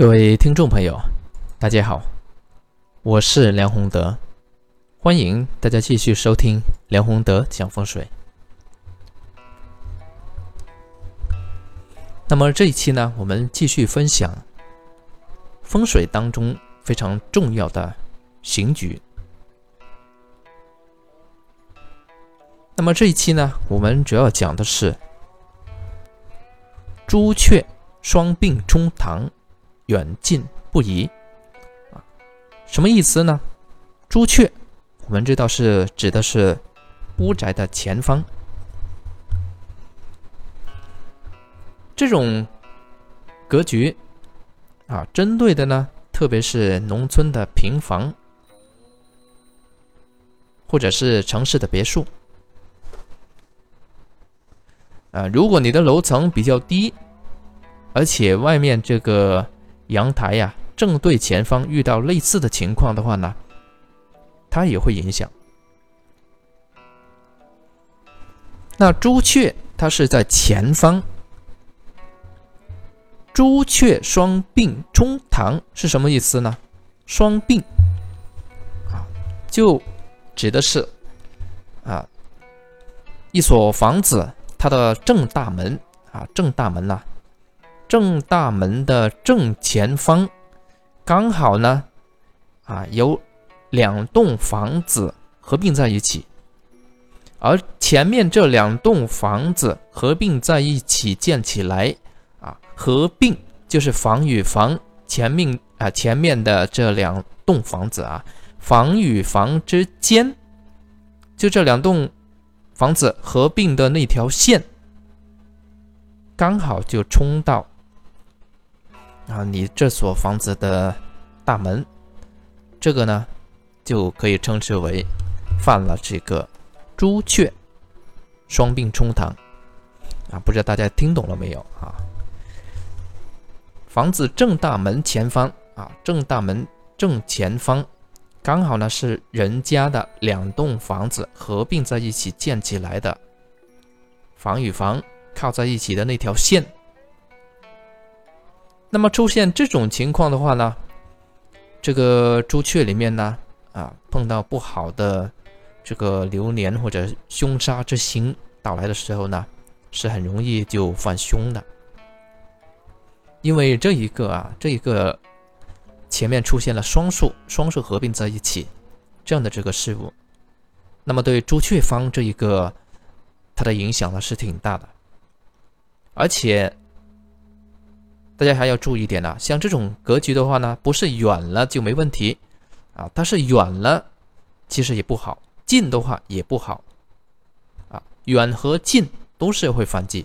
各位听众朋友，大家好，我是梁宏德，欢迎大家继续收听梁宏德讲风水。那么这一期呢，我们继续分享风水当中非常重要的刑局。那么这一期呢，我们主要讲的是朱雀双并冲堂。远近不移啊，什么意思呢？朱雀，我们知道是指的是屋宅的前方。这种格局啊，针对的呢，特别是农村的平房，或者是城市的别墅啊。如果你的楼层比较低，而且外面这个。阳台呀，正对前方，遇到类似的情况的话呢，它也会影响。那朱雀它是在前方，朱雀双并冲堂是什么意思呢？双并啊，就指的是啊，一所房子它的正大门啊，正大门呐。正大门的正前方，刚好呢，啊，有两栋房子合并在一起，而前面这两栋房子合并在一起建起来，啊，合并就是房与房前面啊前面的这两栋房子啊，房与房之间，就这两栋房子合并的那条线，刚好就冲到。啊，你这所房子的大门，这个呢，就可以称之为犯了这个朱雀双并冲堂啊！不知道大家听懂了没有啊？房子正大门前方啊，正大门正前方，刚好呢是人家的两栋房子合并在一起建起来的，房与房靠在一起的那条线。那么出现这种情况的话呢，这个朱雀里面呢，啊，碰到不好的这个流年或者凶杀之星到来的时候呢，是很容易就犯凶的。因为这一个啊，这一个前面出现了双数，双数合并在一起这样的这个事物，那么对朱雀方这一个它的影响呢是挺大的，而且。大家还要注意点呢，像这种格局的话呢，不是远了就没问题啊，它是远了，其实也不好；近的话也不好啊，远和近都是会犯忌。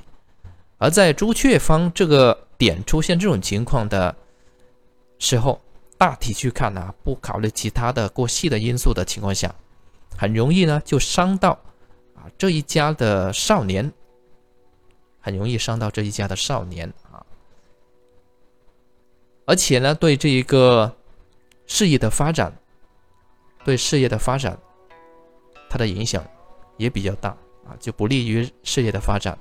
而在朱雀方这个点出现这种情况的时候，大体去看呢，不考虑其他的过细的因素的情况下，很容易呢就伤到啊这一家的少年，很容易伤到这一家的少年。而且呢，对这一个事业的发展，对事业的发展，它的影响也比较大啊，就不利于事业的发展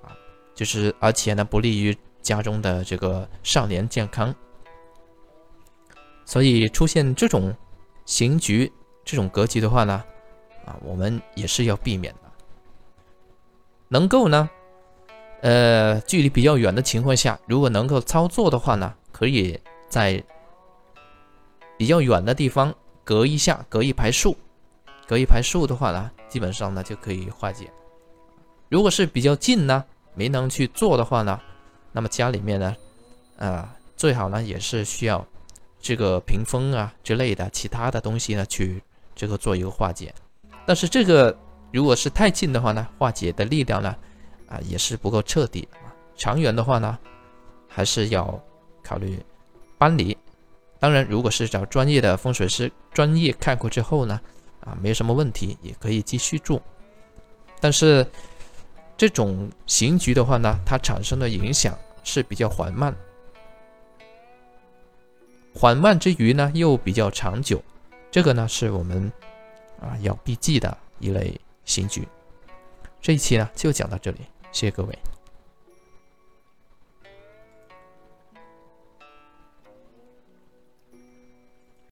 啊，就是而且呢，不利于家中的这个少年健康。所以出现这种刑局、这种格局的话呢，啊，我们也是要避免的。能够呢，呃，距离比较远的情况下，如果能够操作的话呢。可以在比较远的地方隔一下，隔一排树，隔一排树的话呢，基本上呢就可以化解。如果是比较近呢，没能去做的话呢，那么家里面呢，啊，最好呢也是需要这个屏风啊之类的其他的东西呢去这个做一个化解。但是这个如果是太近的话呢，化解的力量呢，啊也是不够彻底。长远的话呢，还是要。考虑搬离，当然，如果是找专业的风水师专业看过之后呢，啊，没什么问题，也可以继续住。但是这种刑局的话呢，它产生的影响是比较缓慢，缓慢之余呢，又比较长久，这个呢是我们啊要避忌的一类刑局。这一期呢就讲到这里，谢谢各位。